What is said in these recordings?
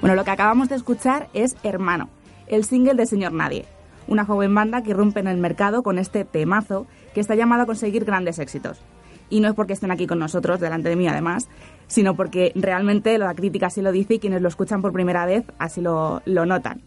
Bueno, lo que acabamos de escuchar es Hermano, el single de Señor Nadie, una joven banda que rompe en el mercado con este temazo que está llamado a conseguir grandes éxitos. Y no es porque estén aquí con nosotros, delante de mí además, sino porque realmente la crítica así lo dice y quienes lo escuchan por primera vez así lo, lo notan.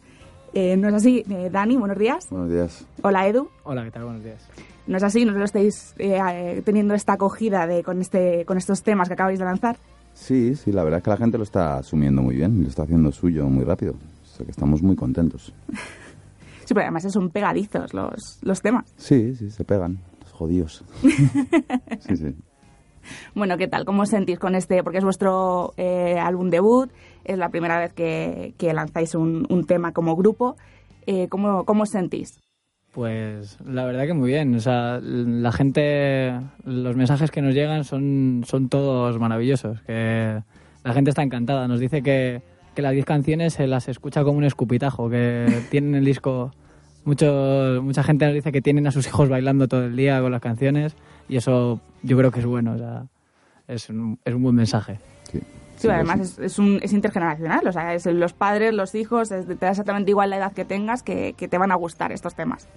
Eh, ¿No es así? Eh, Dani, buenos días. Buenos días. Hola, Edu. Hola, ¿qué tal? Buenos días. ¿No es así? ¿No lo estáis eh, teniendo esta acogida de, con, este, con estos temas que acabáis de lanzar? Sí, sí, la verdad es que la gente lo está asumiendo muy bien, lo está haciendo suyo muy rápido. O sea que estamos muy contentos. sí, pero además son pegadizos los, los temas. Sí, sí, se pegan, los jodidos. sí, sí. Bueno, ¿qué tal? ¿Cómo os sentís con este? Porque es vuestro eh, álbum debut, es la primera vez que, que lanzáis un, un, tema como grupo. Eh, ¿cómo, ¿Cómo os sentís? Pues la verdad que muy bien. O sea, la gente, los mensajes que nos llegan son, son todos maravillosos. Que la gente está encantada. Nos dice que, que las 10 canciones se las escucha como un escupitajo, que tienen el disco. Mucho, mucha gente nos dice que tienen a sus hijos bailando todo el día con las canciones y eso yo creo que es bueno. O sea, es un, es un buen mensaje. Sí. Sí, además es, es, un, es intergeneracional, o sea, es los padres, los hijos, es, te da exactamente igual la edad que tengas que, que te van a gustar estos temas.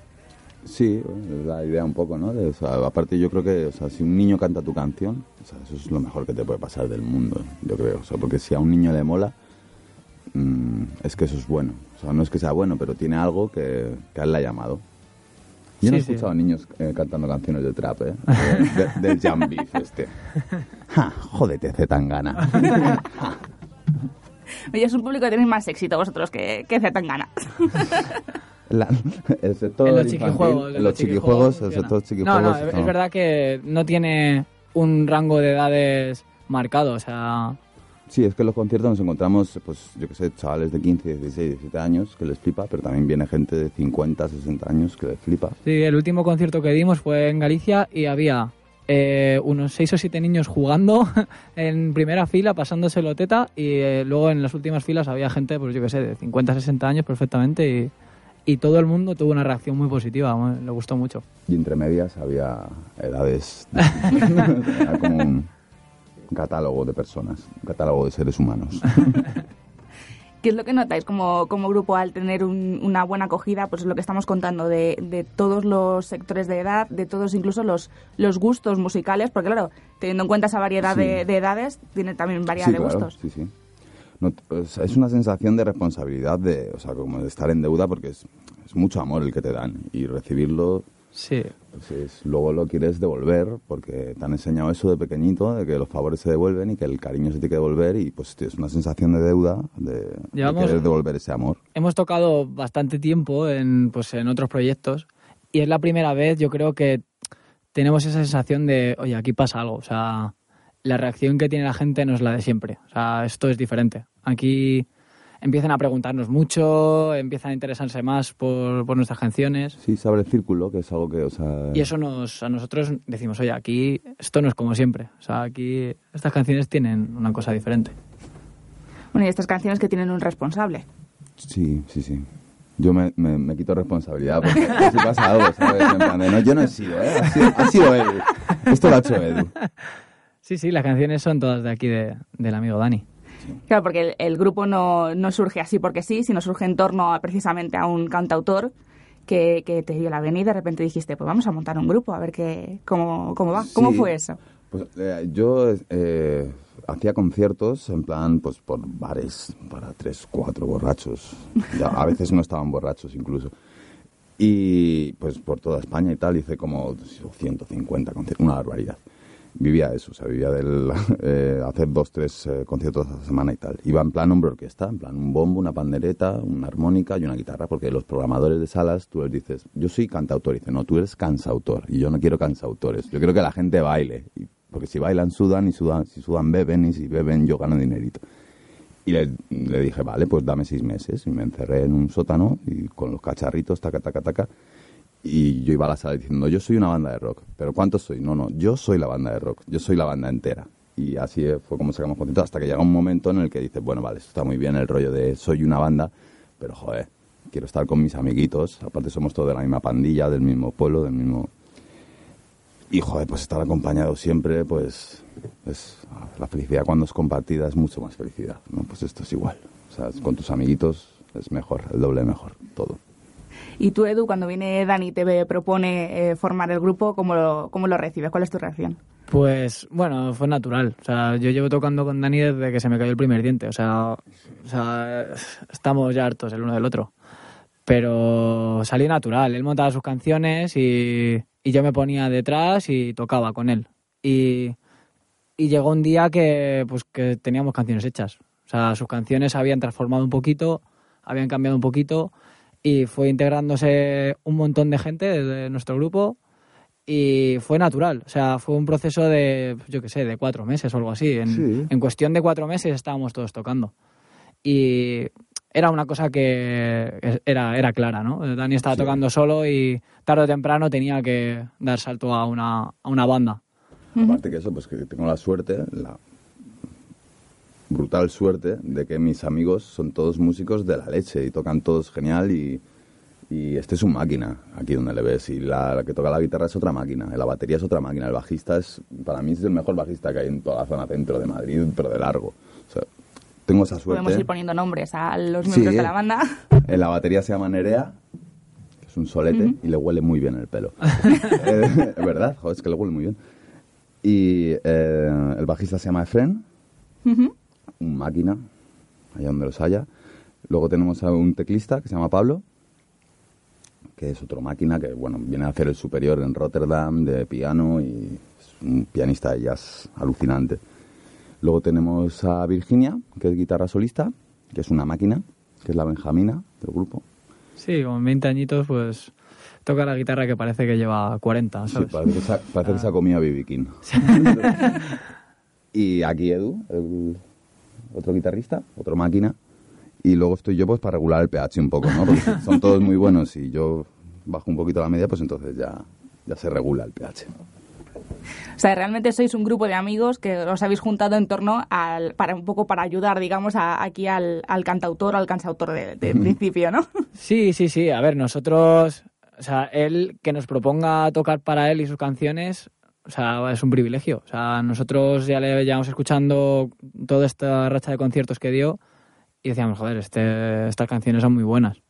Sí, es la idea un poco, ¿no? De, o sea, aparte yo creo que, o sea, si un niño canta tu canción, o sea, eso es lo mejor que te puede pasar del mundo, yo creo. O sea, porque si a un niño le mola, mmm, es que eso es bueno. O sea, no es que sea bueno, pero tiene algo que, que a él le ha llamado. Yo no he escuchado a niños eh, cantando canciones de trap, ¿eh? De, de, del Jam Beef este. Ja, jódete, Zetangana. Oye, es un público que tenéis más éxito vosotros que, que Zetangana. La, el sector en los chiquijuegos, en los chiquijuegos, el sector chiquijuegos. No, no, es, es verdad que no tiene un rango de edades marcado, o sea... Sí, es que en los conciertos nos encontramos, pues yo que sé, chavales de 15, 16, 17 años que les flipa, pero también viene gente de 50, 60 años que les flipa. Sí, el último concierto que dimos fue en Galicia y había eh, unos 6 o 7 niños jugando en primera fila, pasándose teta y eh, luego en las últimas filas había gente, pues yo que sé, de 50, 60 años perfectamente y, y todo el mundo tuvo una reacción muy positiva, le gustó mucho. Y entre medias había edades, Era como un catálogo de personas, catálogo de seres humanos. ¿Qué es lo que notáis como, como grupo al tener un, una buena acogida? Pues es lo que estamos contando de, de, todos los sectores de edad, de todos incluso los, los gustos musicales, porque claro, teniendo en cuenta esa variedad sí. de, de, edades, tiene también variedad sí, de claro, gustos. Sí, sí. No, pues es una sensación de responsabilidad, de, o sea, como de estar en deuda, porque es, es mucho amor el que te dan y recibirlo Sí. Pues es, luego lo quieres devolver porque te han enseñado eso de pequeñito, de que los favores se devuelven y que el cariño se tiene que devolver y pues es una sensación de deuda de, Llevamos, de querer devolver ese amor. Hemos tocado bastante tiempo en, pues, en otros proyectos y es la primera vez yo creo que tenemos esa sensación de, oye, aquí pasa algo, o sea, la reacción que tiene la gente no es la de siempre, o sea, esto es diferente. Aquí empiezan a preguntarnos mucho, empiezan a interesarse más por, por, nuestras canciones. Sí, se abre el círculo, que es algo que, o sea... Y eso nos, a nosotros decimos, oye, aquí esto no es como siempre. O sea, aquí estas canciones tienen una cosa diferente. Bueno, y estas canciones que tienen un responsable. Sí, sí, sí. Yo me, me, me quito responsabilidad porque si pasa algo, ¿sabes? En plan de, no, yo no he sido, ¿eh? Ha sido, ha sido Edu. Esto lo ha hecho Edu. Sí, sí, las canciones son todas de aquí de, del amigo Dani. Claro, porque el, el grupo no, no, surge así porque sí, sino surge en torno a, precisamente a un cantautor que, que, te dio la venida y de repente dijiste, pues vamos a montar un grupo, a ver qué, cómo, cómo va. Sí, ¿Cómo fue eso? Pues eh, yo eh, hacía conciertos en plan, pues por bares para tres, cuatro borrachos. Ya, a veces no estaban borrachos incluso. Y pues por toda España y tal, hice como 150 conciertos, una barbaridad vivía eso, o sea, vivía del eh, hacer dos, tres eh, conciertos a la semana y tal. Iba en plan hombre orquesta, en plan un bombo, una pandereta, una armónica y una guitarra, porque los programadores de salas, tú les dices, yo soy cantautor, y dice, no, tú eres cansautor, y yo no quiero cansautores, yo quiero que la gente baile, y, porque si bailan sudan, y sudan, si sudan beben, y si beben yo gano dinerito. Y le, le dije, vale, pues dame seis meses. Y me encerré en un sótano y con los cacharritos, taca, taca, taca. Y yo iba a la sala diciendo, yo soy una banda de rock. ¿Pero cuántos soy? No, no, yo soy la banda de rock. Yo soy la banda entera. Y así fue como sacamos conciertos hasta que llega un momento en el que dices, bueno, vale, esto está muy bien el rollo de soy una banda, pero joder, quiero estar con mis amiguitos. Aparte somos todos de la misma pandilla, del mismo pueblo, del mismo... Y joder, pues estar acompañado siempre, pues es la felicidad cuando es compartida es mucho más felicidad, ¿no? Pues esto es igual. O sea, con tus amiguitos es mejor, el doble mejor, todo. Y tú, Edu, cuando viene Dani y te propone eh, formar el grupo, ¿cómo lo, ¿cómo lo recibes? ¿Cuál es tu reacción? Pues bueno, fue natural. O sea, yo llevo tocando con Dani desde que se me cayó el primer diente. O sea, o sea estamos ya hartos el uno del otro. Pero salió natural. Él montaba sus canciones y, y yo me ponía detrás y tocaba con él. Y, y llegó un día que, pues, que teníamos canciones hechas. O sea, sus canciones habían transformado un poquito, habían cambiado un poquito y fue integrándose un montón de gente de nuestro grupo y fue natural. O sea, fue un proceso de, yo qué sé, de cuatro meses o algo así. En, en cuestión de cuatro meses estábamos todos tocando. Y era una cosa que era, era clara, ¿no? Dani estaba tocando solo y tarde o temprano tenía que dar salto a una, a una banda. Aparte que eso, pues que tengo la suerte, la brutal suerte de que mis amigos son todos músicos de la leche y tocan todos genial y, y este es un máquina, aquí donde le ves. Y la, que toca la guitarra es otra máquina, la batería es otra máquina. El bajista es, para mí es el mejor bajista que hay en toda la zona centro de Madrid, pero de largo. O sea, tengo esa suerte. Podemos ir poniendo nombres a los miembros de la banda. En la batería se llama Nerea, que es un solete, y le huele muy bien el pelo. eh, verdad, joder, es que le huele muy bien. Y eh, el bajista se llama Efren, un máquina, allá donde los haya. Luego tenemos a un teclista que se llama Pablo, que es otro máquina que bueno viene a hacer el superior en Rotterdam de piano y es un pianista de jazz alucinante. Luego tenemos a Virginia, que es guitarra solista, que es una máquina, que es la Benjamina del grupo. Sí, con 20 añitos, pues toca la guitarra que parece que lleva 40, ¿sabes? Sí, parece que se ha, parece que se ha comido a B.B. King. y aquí Edu, el otro guitarrista, otro máquina. Y luego estoy yo pues para regular el pH un poco, ¿no? Porque son todos muy buenos y yo bajo un poquito la media, pues entonces ya, ya se regula el pH. O sea, realmente sois un grupo de amigos que os habéis juntado en torno al, para un poco para ayudar, digamos, a, aquí al, al, cantautor o al cansautor de, de principio, ¿no? Sí, sí, sí. A ver, nosotros, o sea, él que nos proponga tocar para él y sus canciones, o sea, es un privilegio. O sea, nosotros ya le llevamos escuchando toda esta racha de conciertos que dio y decíamos, joder, este, estas canciones son muy buenas.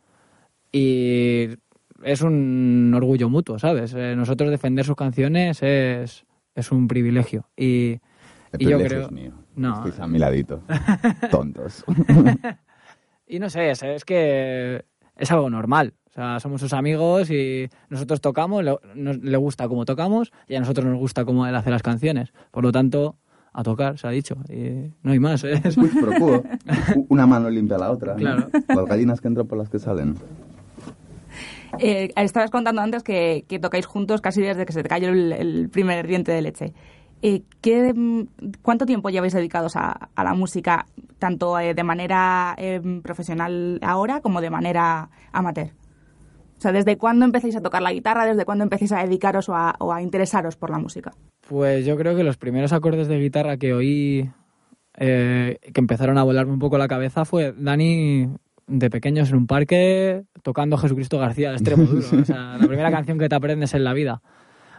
Y es un orgullo mutuo, ¿sabes? Eh, nosotros defender sus canciones es, es un privilegio. Y, El y yo creo... es mío. No. Estáis a mi ladito. Tontos. y no sé, es, es que es algo normal. O sea, somos sus amigos y nosotros tocamos, le, nos, le gusta cómo tocamos y a nosotros nos gusta cómo él hace las canciones. Por lo tanto, a tocar, se ha dicho. Y no hay más. ¿eh? Pues. Una mano limpia a la otra. ¿no? Claro. Las gallinas que entran por las que salen. Eh, estabas contando antes que, que, tocáis juntos casi desde que se te cayó el, el primer diente de leche. Eh, ¿qué, ¿Cuánto tiempo lleváis dedicados a, a la música, tanto eh, de manera eh, profesional ahora como de manera amateur? O sea, ¿desde cuándo empezáis a tocar la guitarra? ¿Desde cuándo empezáis a dedicaros o a, o a interesaros por la música? Pues yo creo que los primeros acordes de guitarra que oí, eh, que empezaron a volarme un poco la cabeza, fue Dani de pequeños en un parque tocando Jesucristo García de extremo duro. o sea, la primera canción que te aprendes en la vida.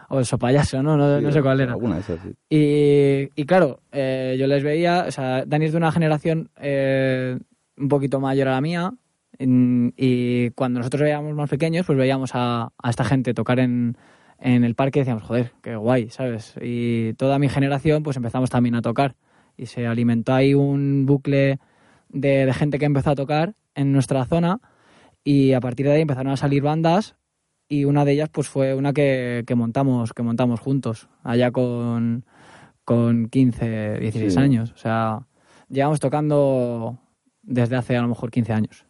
O el sopayaso, ¿no? No, Sí, no sé cuál era. Alguna de esas, sí. Y, y claro, eh, yo les veía, o sea, Dani es de una generación eh, un poquito mayor a la mía. Y cuando nosotros veíamos más pequeños, pues veíamos a, a esta gente tocar en, en el parque y decíamos, joder, qué guay, ¿sabes? Y toda mi generación, pues empezamos también a tocar. Y se alimentó ahí un bucle de, de gente que empezó a tocar en nuestra zona. Y a partir de ahí empezaron a salir bandas y una de ellas pues fue una que, que montamos que montamos juntos allá con, con 15 16 Sí. años o sea llevamos tocando desde hace a lo mejor 15 años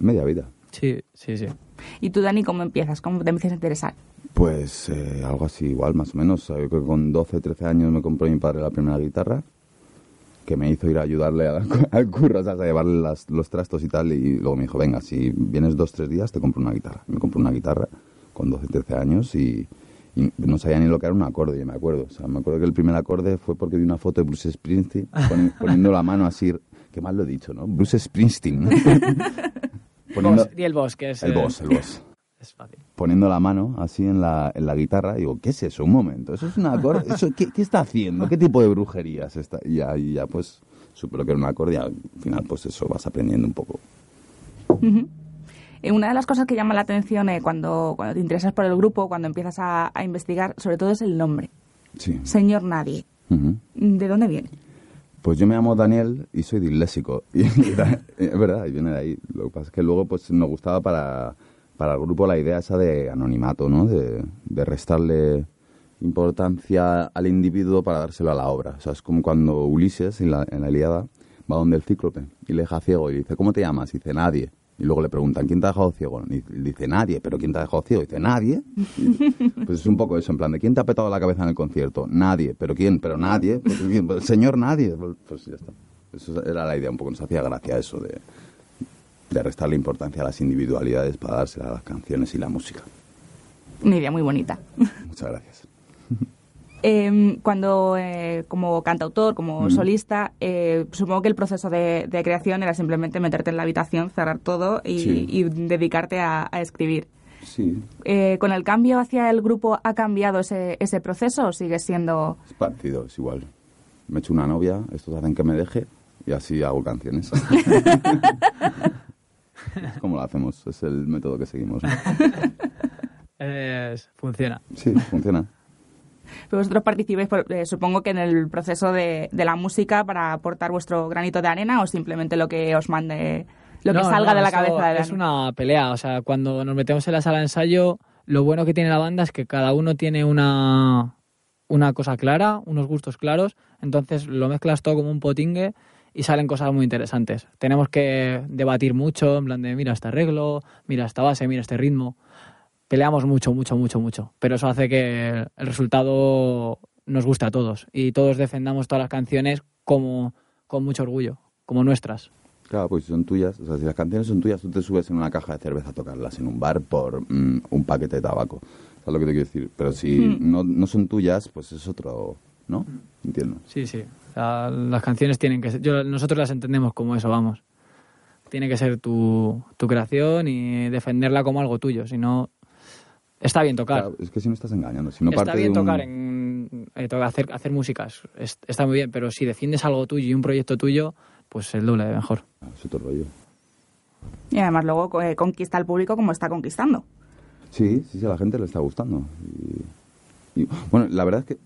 Media vida. sí sí sí ¿Y tú, Dani, cómo empiezas? ¿Cómo te empiezas a interesar? Pues eh, algo así igual, más o menos. Sabía que con 12, 13 años me compró mi padre la primera guitarra que me hizo ir a ayudarle a- al curro, o sea, a llevarle las- los trastos y tal, y luego me dijo, venga, si vienes dos, tres días, te compro una guitarra. Me compré una guitarra con 12, 13 años y, y no sabía ni lo que era un acorde, yo me acuerdo. O sea, me acuerdo que el primer acorde fue porque vi una foto de Bruce Springsteen poni- poniendo la mano así, qué mal lo he dicho, ¿no? Bruce Springsteen. Poniendo- y el boss, que es... el eh, boss, el boss Es fácil. poniendo la mano así en la, en la guitarra, digo, ¿qué es eso? Un momento, ¿eso es un acorde? ¿Eso, qué, qué está haciendo? ¿Qué tipo de brujería es esta? Y ya, y ya pues supe lo que era un acorde y al final pues eso vas aprendiendo un poco. Eh, Una de las cosas que llama la atención eh, cuando, cuando te interesas por el grupo, cuando empiezas a, a investigar, sobre todo es el nombre. Sí. Señor Nadie. Ujú. ¿De dónde viene? Pues yo me llamo Daniel y soy disléxico. Y, es verdad, y viene de ahí. Lo que pasa es que luego pues nos gustaba para, para el grupo la idea esa de anonimato, ¿no? De, de restarle importancia al individuo para dárselo a la obra. O sea, es como cuando Ulises en la, en la Ilíada va donde el cíclope y le deja ciego y dice, ¿cómo te llamas? Y dice, nadie. Y luego le preguntan, ¿quién te ha dejado ciego? Y dice, nadie. ¿Pero quién te ha dejado ciego? Y dice, nadie. Y, pues es un poco eso, en plan, ¿de quién te ha petado la cabeza en el concierto? Nadie. ¿Pero quién? ¿Pero nadie? Pues. Pues señor nadie. Pues, pues ya está. Eso era la idea, un poco nos hacía gracia eso de, de restarle importancia a las individualidades para dársela a las canciones y la música. Una idea muy bonita. Muchas gracias. Eh, cuando, eh, como cantautor, como Mm. solista, eh, supongo que el proceso de, de creación era simplemente meterte en la habitación, cerrar todo y, Sí. y dedicarte a, a escribir. Sí, Eh, ¿Con el cambio hacia el grupo ha cambiado ese, ese proceso o sigue siendo...? es parecido, es igual. Me echo una novia, estos hacen que me deje y así hago canciones. es como lo hacemos, es el método que seguimos. Es- funciona. Sí, funciona. Pero vosotros participáis, por- eh, supongo que en el proceso de, de la música para aportar vuestro granito de arena o simplemente lo que os mande, lo que salga no, de la cabeza de Es Dani? una pelea, o sea, cuando nos metemos en la sala de ensayo, lo bueno que tiene la banda es que cada uno tiene una, una cosa clara, unos gustos claros, entonces lo mezclas todo como un potingue y salen cosas muy interesantes. Tenemos que debatir mucho, en plan de mira este arreglo, mira esta base, mira este ritmo. Peleamos mucho, mucho, mucho, mucho, pero eso hace que el resultado nos guste a todos y todos defendamos todas las canciones como con mucho orgullo, como nuestras. Claro, pues si son tuyas, o sea, si las canciones son tuyas, tú te subes en una caja de cerveza a tocarlas en un bar por mm, un paquete de tabaco. ¿Sabes lo que te quiero decir? Pero si Hmm. no, no son tuyas, pues es otro, ¿no? Entiendo. Sí, sí. O sea, las canciones tienen que ser. Yo, nosotros las entendemos como eso, vamos. Tiene que ser tu, tu creación y defenderla como algo tuyo. Si no. Está bien tocar. Claro, es que si no estás engañando, si no está parte bien de un- tocar, en, eh, hacer, hacer músicas. es- está muy bien, pero si defiendes algo tuyo y un proyecto tuyo, pues el doble de mejor. Ah, Es otro rollo. Y además luego eh, conquista al público como está conquistando. Sí, sí, sí, a la gente le está gustando. Y, y, bueno, la verdad es que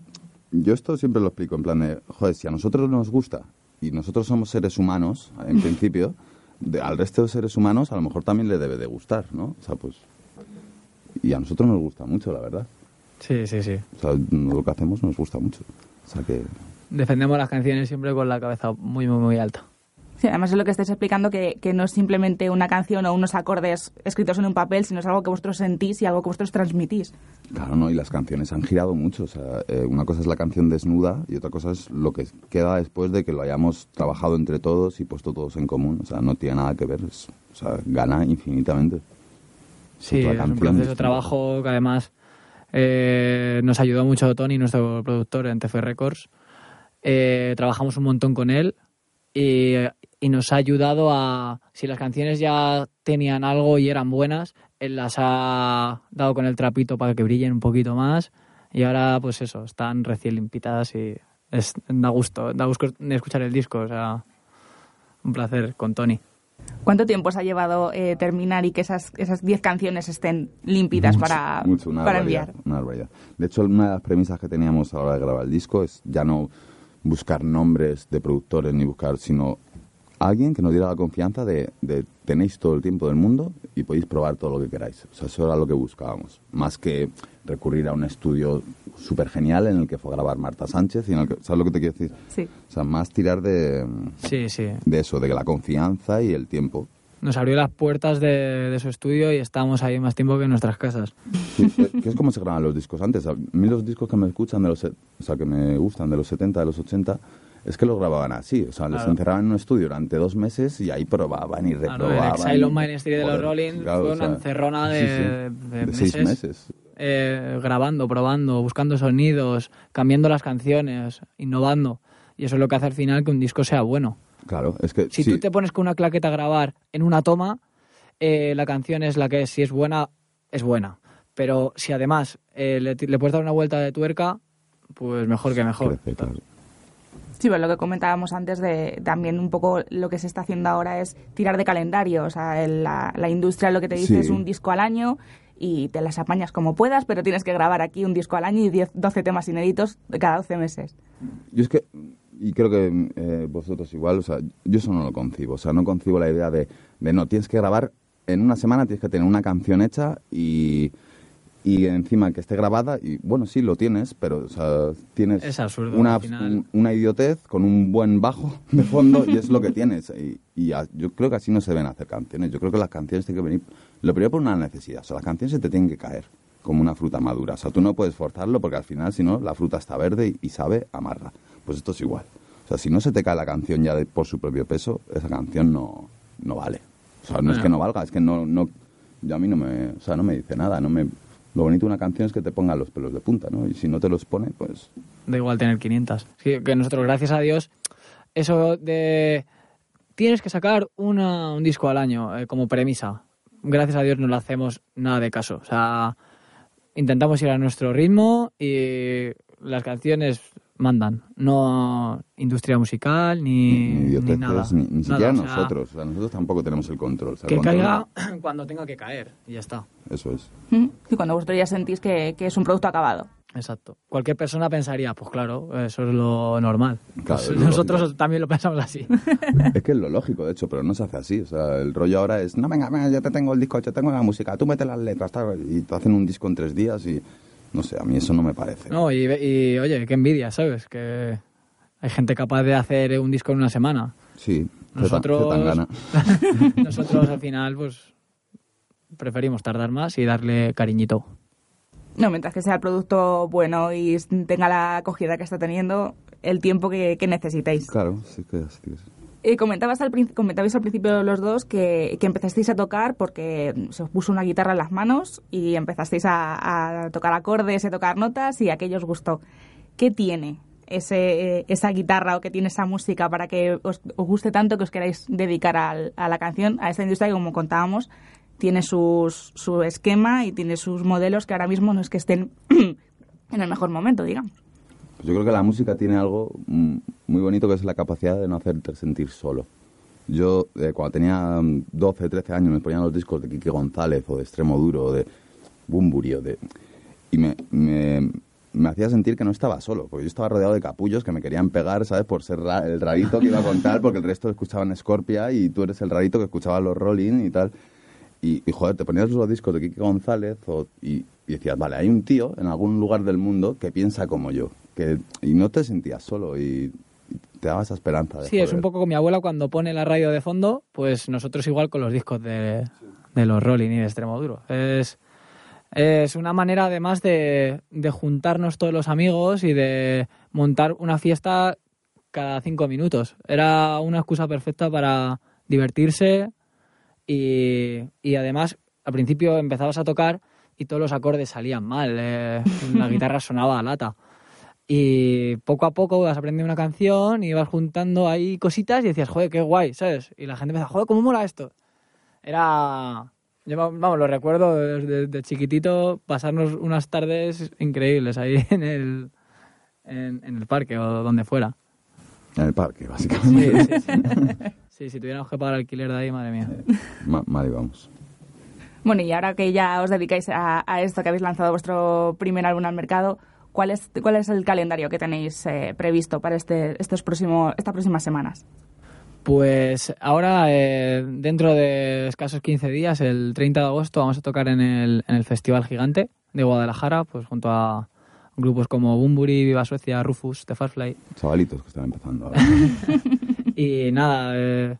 yo esto siempre lo explico en plan de, joder, si a nosotros nos gusta y nosotros somos seres humanos, en principio, de- al resto de seres humanos a lo mejor también le debe de gustar, ¿no? O sea, pues... Y a nosotros nos gusta mucho, la verdad. Sí, sí, sí. O sea, lo que hacemos nos gusta mucho. O sea que... Defendemos las canciones siempre con la cabeza muy, muy, muy alta. Sí, además es lo que estáis explicando, que, que no es simplemente una canción o unos acordes escritos en un papel, sino es algo que vosotros sentís y algo que vosotros transmitís. Claro, ¿no? Y las canciones han girado mucho. O sea, eh, una cosa es la canción desnuda y otra cosa es lo que queda después de que lo hayamos trabajado entre todos y puesto todos en común. O sea, no tiene nada que ver. es- o sea, gana infinitamente. Sí, es un proceso de trabajo que además eh, nos ayudó mucho Tony, nuestro productor en TF Records. Eh, trabajamos un montón con él y, y nos ha ayudado a, si las canciones ya tenían algo y eran buenas, él las ha dado con el trapito para que brillen un poquito más y ahora pues eso, están recién limpitas y es, da gusto, da gusto escuchar el disco, o sea, un placer con Tony. ¿Cuánto tiempo os ha llevado eh, terminar y que esas esas 10 canciones estén límpidas Mucho, para, mucho, una para enviar? una barbaridad. De hecho, una de las premisas que teníamos a la hora de grabar el disco es ya no buscar nombres de productores ni buscar, sino alguien que nos diera la confianza de, de tenéis todo el tiempo del mundo y podéis probar todo lo que queráis. O sea, eso era lo que buscábamos. Más que recurrir a un estudio súper genial en el que fue a grabar Marta Sánchez y en el que, ¿sabes lo que te quiero decir? Sí. O sea, más tirar de, Sí, sí. de eso, de la confianza y el tiempo. nos abrió las puertas de, de su estudio y estábamos ahí más tiempo que en nuestras casas. Sí, que es como se graban los discos antes. A mí los discos que me escuchan de los, o sea, que me gustan de los 70, de los 80, es que los grababan así, o sea, les Claro. encerraban en un estudio durante dos meses y ahí probaban y Claro, reprobaban. el Exile on Main Street de los Rolling claro, fue o una sea, encerrona de, sí, sí, de de seis meses, meses. Eh, grabando, probando, buscando sonidos, cambiando las canciones, innovando. Y eso es lo que hace al final que un disco sea bueno. Claro, es que Si sí, tú te pones con una claqueta a grabar en una toma, eh, la canción es la que es. Si es buena, es buena. Pero si además eh, le, le puedes dar una vuelta de tuerca, pues mejor que mejor. crece, claro. Sí, pues lo que comentábamos antes de también un poco lo que se está haciendo ahora es tirar de calendario. O sea, el- la, la industria lo que te dice Sí. es un disco al año y te las apañas como puedas, pero tienes que grabar aquí un disco al año y 10, 12 temas inéditos cada 12 meses. Yo es que, y creo que eh, vosotros igual, o sea, yo eso no lo concibo, o sea, no concibo la idea de, de no, tienes que grabar, en una semana tienes que tener una canción hecha y, y encima que esté grabada, y bueno, sí, lo tienes, pero, o sea, tienes Es absurdo, una, una idiotez con un buen bajo de fondo y es lo que tienes. Y, y a- yo creo que así no se deben hacer canciones, yo creo que las canciones tienen que venir, lo primero por una necesidad, o sea, las canciones se te tienen que caer como una fruta madura. O sea, tú no puedes forzarlo porque al final, si no, la fruta está verde y, y sabe amarga. Pues esto es igual. O sea, si no se te cae la canción ya de- por su propio peso, esa canción no, no vale. O sea, no es que no valga, es que no, no, yo a mí no me, o sea, no me dice nada. No me, lo bonito de una canción es que te ponga los pelos de punta, ¿no? Y si no te los pone, pues Da igual tener 500. Sí, que nosotros, gracias a Dios, eso de... Tienes que sacar una- un disco al año eh, como premisa. Gracias a Dios no le hacemos nada de caso. O sea, intentamos ir a nuestro ritmo y las canciones mandan. No industria musical ni, ni ni nada. ni, ni Nada, siquiera o sea, nosotros. O sea, nosotros tampoco tenemos el control. o sea, el Que control- caiga cuando tenga que caer y ya está. Eso es. ¿Mm? Y cuando vosotros ya sentís que, que es un producto acabado. Exacto. Cualquier persona pensaría, pues claro, eso es lo normal. Claro, Pues es nosotros lógico. también lo pensamos así. Es que es lo lógico, de hecho, pero no se hace así. O sea, el rollo ahora es, no, venga, venga, ya te tengo el disco, ya tengo la música, tú mete las letras, tal, y te hacen un disco en tres días y, no sé, a mí eso no me parece. No, y, y, oye, qué envidia, ¿sabes? Que hay gente capaz de hacer un disco en una semana. Sí, Nosotros, tan gana. nosotros al final, pues, preferimos tardar más y darle cariñito. No, mientras que sea el producto bueno y tenga la acogida que está teniendo, el tiempo que, que necesitéis. Claro, sí que es. Eh, comentabas al, comentabais al principio los dos que, que empezasteis a tocar porque se os puso una guitarra en las manos y empezasteis a, tocar acordes a tocar notas y aquello os gustó. ¿Qué tiene ese, eh, esa guitarra o qué tiene esa música para que os, os guste tanto que os queráis dedicar a la canción, a esta industria que como contábamos tiene sus, su esquema y tiene sus modelos que ahora mismo no es que estén en el mejor momento, digamos. Yo creo que la música tiene algo mm, muy bonito que es la capacidad de no hacerte sentir solo. Yo, eh, cuando tenía mm, 12, 13 años, me ponían los discos de Quique González o de Extremo Duro o de Bumburi o de... Y me, me, me hacía sentir que no estaba solo, porque yo estaba rodeado de capullos que me querían pegar, ¿sabes? Por ser ra- el rarito que iba a contar, porque el resto escuchaban Scorpia y tú eres el rarito que escuchaba los Rolling y tal. Y, joder, te ponías los discos de Quique González o- y decías, vale, hay un tío en algún lugar del mundo que piensa como yo. Que, y no te sentías solo y, te daba esa esperanza. De, Sí, es un poco como mi abuela cuando pone la radio de fondo, pues nosotros igual con los discos de, de los Rolling y de Extremo Duro. Es, es una manera además de, de juntarnos todos los amigos y de montar una fiesta cada cinco minutos. Era una excusa perfecta para divertirse y, y además al principio empezabas a tocar y todos los acordes salían mal, eh, la guitarra sonaba a lata. Y poco a poco vas aprendiendo una canción y vas juntando ahí cositas y decías, joder, qué guay, ¿sabes? Y la gente empezaba, joder, ¿cómo mola esto? Era... Yo, vamos, lo recuerdo desde de chiquitito, pasarnos unas tardes increíbles ahí en el, en, en el parque o donde fuera. En el parque, básicamente. sí, sí. Sí, si tuviéramos que pagar alquiler de ahí, madre mía. Ma- Mal íbamos. Bueno, y ahora que ya os dedicáis a, a esto, que habéis lanzado vuestro primer álbum al mercado, ¿cuál es, cuál es el calendario que tenéis eh, previsto para este, estos próximos, estas próximas semanas? Pues ahora, eh, dentro de escasos 15 días, el 30 de agosto, vamos a tocar en el, en el Festival Gigante de Guadalajara, pues junto a grupos como Bumburi, Viva Suecia, Rufus, The Firefly. Chavalitos que están empezando ahora. Y nada, eh,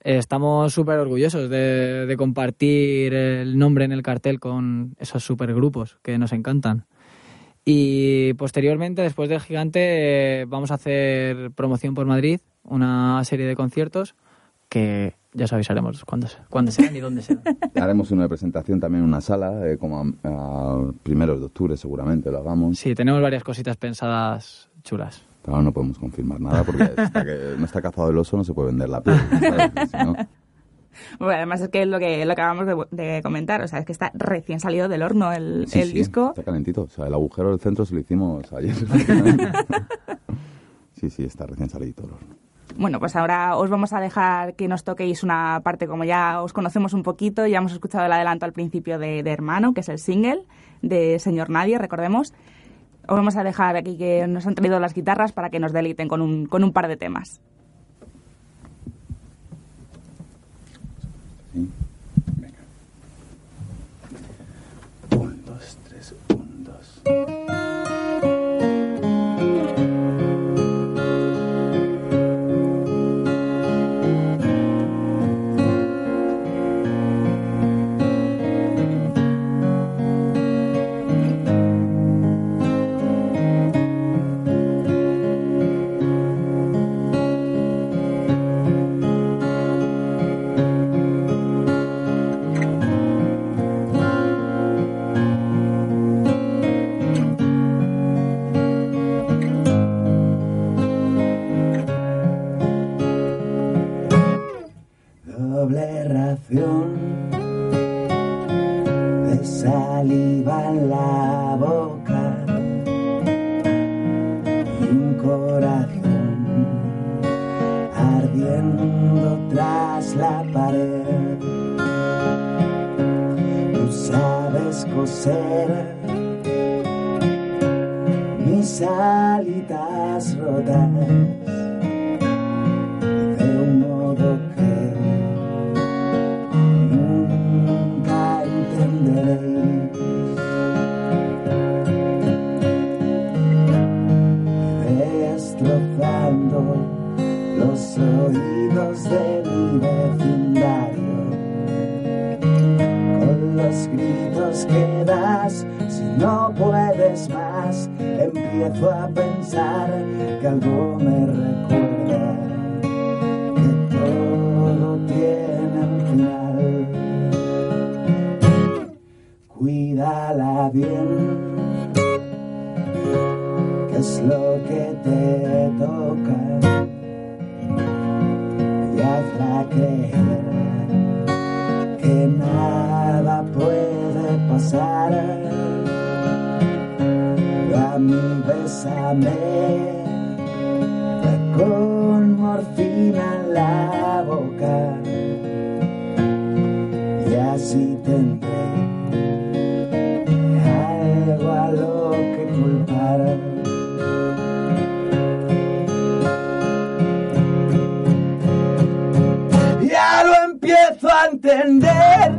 estamos súper orgullosos de, de compartir el nombre en el cartel con esos supergrupos que nos encantan. Y posteriormente, después del Gigante, vamos a hacer promoción por Madrid, una serie de conciertos que ya os avisaremos cuándo, cuándo serán y dónde serán. Haremos una presentación también en una sala, eh, como a, a primeros de octubre seguramente lo hagamos. Sí, tenemos varias cositas pensadas chulas. Claro, no podemos confirmar nada porque hasta que no está cazado el oso no se puede vender la piel. ¿sabes? Porque si no- Bueno, además es que es lo que, lo que acabamos de, de comentar, o sea, es que está recién salido del horno el, Sí, el sí, disco. Está calentito. O sea, el agujero del centro se lo hicimos ayer. sí, sí, está recién salido el horno. Bueno, pues ahora os vamos a dejar que nos toquéis una parte, como ya os conocemos un poquito, ya hemos escuchado el adelanto al principio de, de Hermano, que es el single de Señor Nadie, recordemos. Os vamos a dejar aquí que nos han traído las guitarras para que nos deleiten con un, con un par de temas. Venga. Un, dos, tres, un, dos. Doble ración de saliva en la boca y un corazón ardiendo tras la pared. Tú sabes coser mis alitas rotas empiezo a pensar que algo me recuerda que todo tiene un final cuídala bien que es lo que te toca y hazla creer que nada puede pasar. Mí bésame con morfina en la boca y así tendré algo a lo que culpar. Ya lo empiezo a entender.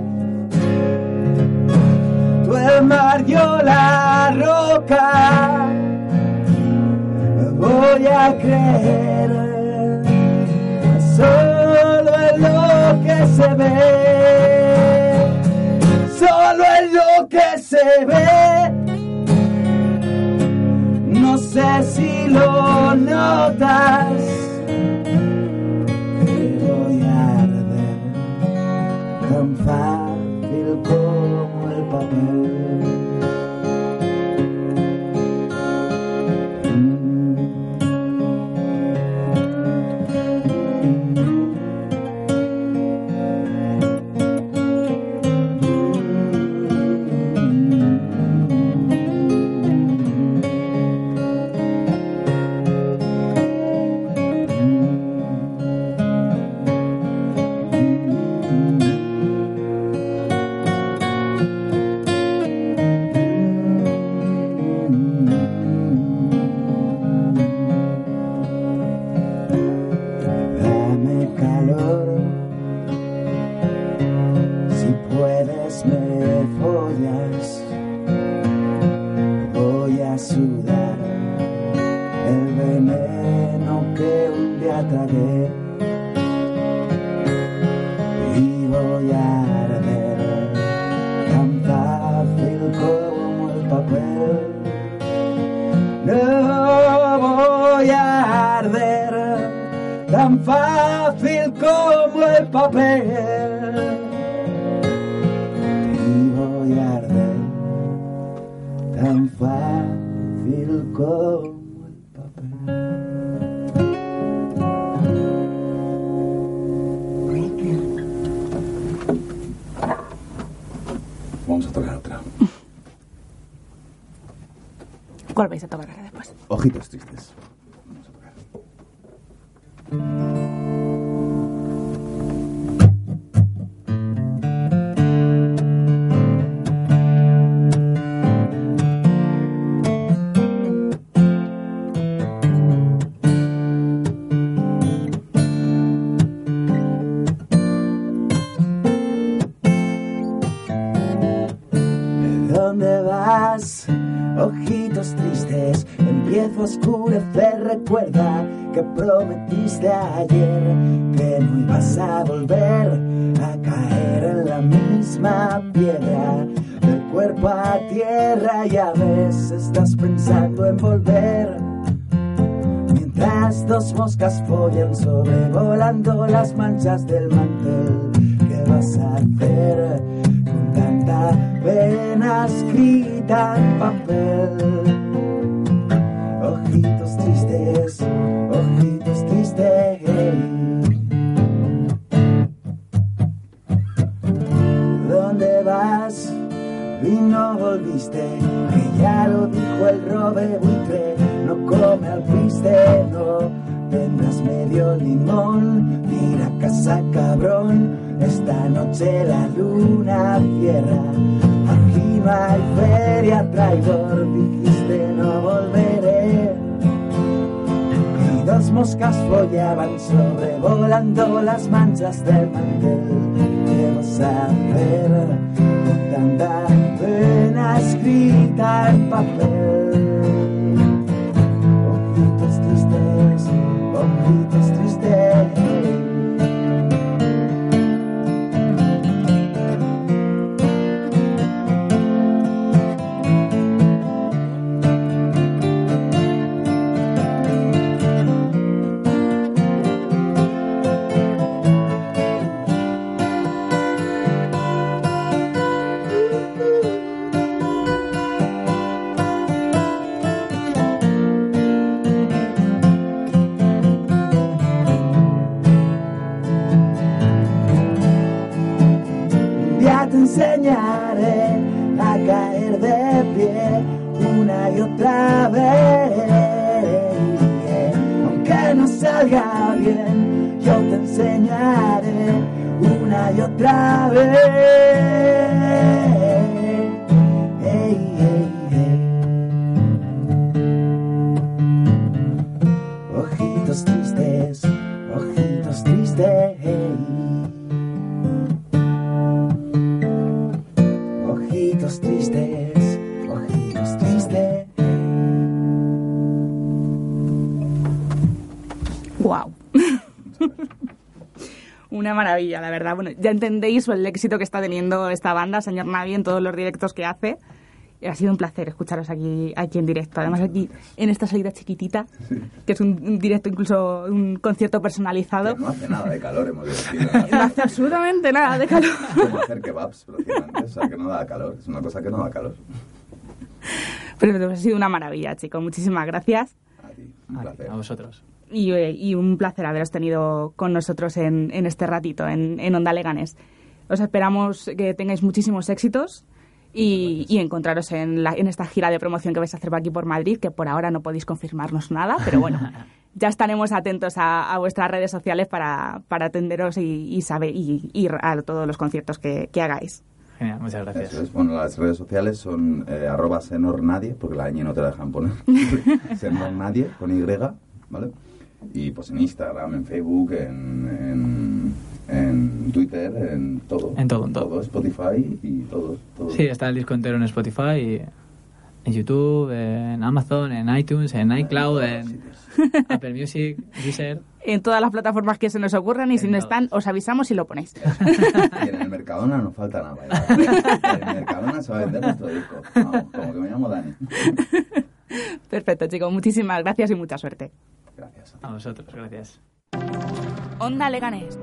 Tú el mar, yo la roca. Voy a creer solo en lo que se ve. Solo en lo que se ve. Otra. ¿Cuál vais a tocar ahora después? Ojitos tristes. Vamos a tocar. Que prometiste ayer que no ibas a volver a caer en la misma piedra. Del cuerpo a tierra y a veces estás pensando en volver. Mientras dos moscas follan sobrevolando las manchas del mantel, ¿qué vas a hacer con tanta pena escrita en papel? Las manchas del mantel. ¿Qué vas a hacer con tanta pena escrita en papel? Ojitos tristes, ojitos tristes. Maravilla, la verdad. Bueno, ya entendéis el éxito que está teniendo esta banda, señor Navi, en todos los directos que hace. Ha sido un placer escucharos aquí, aquí en directo. Además, aquí en esta salida chiquitita, que es un, un directo, incluso un concierto personalizado. Que no hace nada de calor, hemos decidido. ¿no? No hace absolutamente nada de calor. Como hacer kebabs, prácticamente. O sea, que no da calor. Es una cosa que no da calor. Pero ha sido una maravilla, chicos. Muchísimas gracias. A ti, un A, placer. a vosotros. Y, eh, y un placer haberos tenido con nosotros en, en este ratito, en, en Onda Leganes. Os esperamos que tengáis muchísimos éxitos y, y encontraros en, la- en esta gira de promoción que vais a hacer por aquí por Madrid, que por ahora no podéis confirmarnos nada, pero bueno, ya estaremos atentos a, a vuestras redes sociales para, para atenderos y, y saber, y ir a todos los conciertos que, que hagáis. Genial, muchas gracias. Es. Bueno, las redes sociales son eh, arroba senornadie, porque la ñ no te la dejan poner. senornadie, con Y, ¿vale? Y pues en Instagram, en Facebook, en, en, en Twitter, en todo. En todo, en todo. Spotify y todo. todo. Sí, está el disco entero en Spotify, en YouTube, en Amazon, en iTunes, en iCloud, en Apple Music, Deezer. En todas las plataformas que se nos ocurran y si no están, os avisamos y lo ponéis. Y en el Mercadona no falta nada. En el Mercadona se va a vender nuestro disco. Vamos, como que me llamo Dani. Perfecto, chicos. Muchísimas gracias y mucha suerte. Gracias. A vosotros, gracias. Onda Leganés.